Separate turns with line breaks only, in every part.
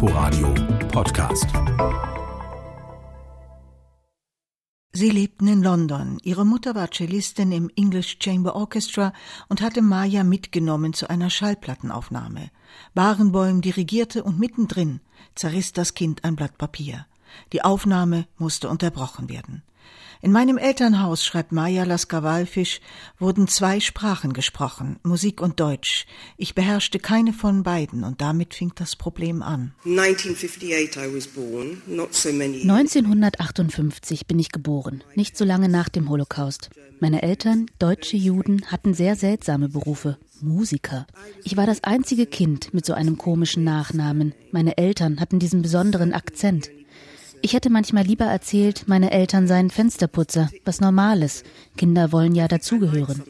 Inforadio Podcast.
Sie lebten in London. Ihre Mutter war Cellistin im English Chamber Orchestra und hatte Maya mitgenommen zu einer Schallplattenaufnahme. Barenboim dirigierte und mittendrin zerriss das Kind ein Blatt Papier. Die Aufnahme musste unterbrochen werden. In meinem Elternhaus, schreibt Maya Lasker-Walfisch, wurden zwei Sprachen gesprochen, Musik und Deutsch. Ich beherrschte keine von beiden und damit fing das Problem an.
1958 bin ich geboren, nicht so lange nach dem Holocaust. Meine Eltern, deutsche Juden, hatten sehr seltsame Berufe. Musiker. Ich war das einzige Kind mit so einem komischen Nachnamen. Meine Eltern hatten diesen besonderen Akzent. Ich hätte manchmal lieber erzählt, meine Eltern seien Fensterputzer, was Normales. Kinder wollen ja dazugehören.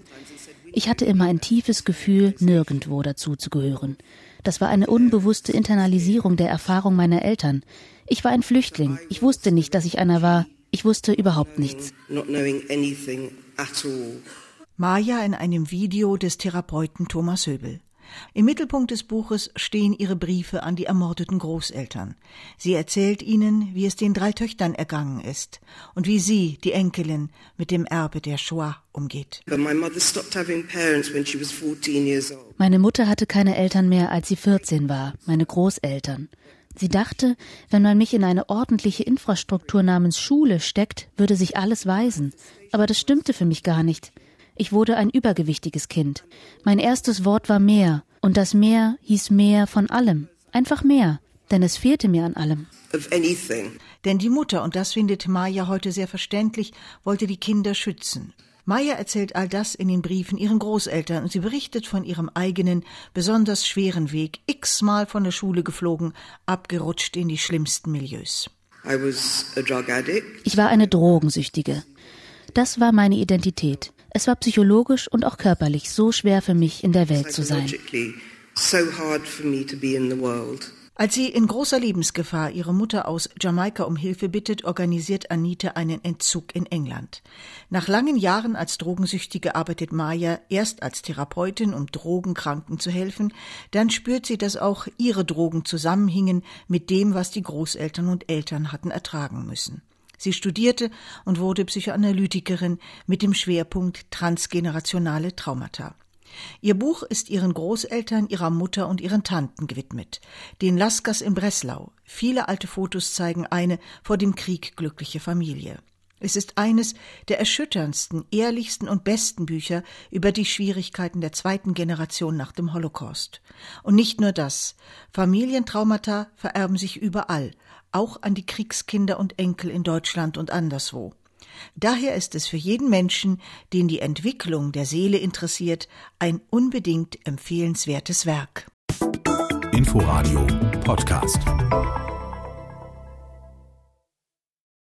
Ich hatte immer ein tiefes Gefühl, nirgendwo dazuzugehören. Das war eine unbewusste Internalisierung der Erfahrung meiner Eltern. Ich war ein Flüchtling. Ich wusste nicht, dass ich einer war. Ich wusste überhaupt nichts.
Maja in einem Video des Therapeuten Thomas Höbel. Im Mittelpunkt des Buches stehen ihre Briefe an die ermordeten Großeltern. Sie erzählt ihnen, wie es den drei Töchtern ergangen ist und wie sie, die Enkelin, mit dem Erbe der Shoah umgeht.
Meine Mutter hatte keine Eltern mehr, als sie 14 war, meine Großeltern. Sie dachte, wenn man mich in eine ordentliche Infrastruktur namens Schule steckt, würde sich alles weisen. Aber das stimmte für mich gar nicht. Ich wurde ein übergewichtiges Kind. Mein erstes Wort war mehr, und das mehr hieß mehr von allem. Einfach mehr, denn es fehlte mir an allem.
Denn die Mutter, und das findet Maya heute sehr verständlich, wollte die Kinder schützen. Maya erzählt all das in den Briefen ihren Großeltern und sie berichtet von ihrem eigenen, besonders schweren Weg, x-mal von der Schule geflogen, abgerutscht in die schlimmsten Milieus.
Ich war eine Drogensüchtige. Das war meine Identität. Es war psychologisch und auch körperlich so schwer für mich, in der Welt zu sein.
Als sie in großer Lebensgefahr ihre Mutter aus Jamaika um Hilfe bittet, organisiert Anita einen Entzug in England. Nach langen Jahren als Drogensüchtige arbeitet Maya erst als Therapeutin, um Drogenkranken zu helfen, dann spürt sie, dass auch ihre Drogen zusammenhingen mit dem, was die Großeltern und Eltern hatten ertragen müssen. Sie studierte und wurde Psychoanalytikerin mit dem Schwerpunkt transgenerationale Traumata. Ihr Buch ist ihren Großeltern, ihrer Mutter und ihren Tanten gewidmet. Den Laskers in Breslau. Viele alte Fotos zeigen eine vor dem Krieg glückliche Familie. Es ist eines der erschütterndsten, ehrlichsten und besten Bücher über die Schwierigkeiten der zweiten Generation nach dem Holocaust. Und nicht nur das. Familientraumata vererben sich überall, auch an die Kriegskinder und Enkel in Deutschland und anderswo. Daher ist es für jeden Menschen, den die Entwicklung der Seele interessiert, ein unbedingt empfehlenswertes Werk.
Inforadio Podcast.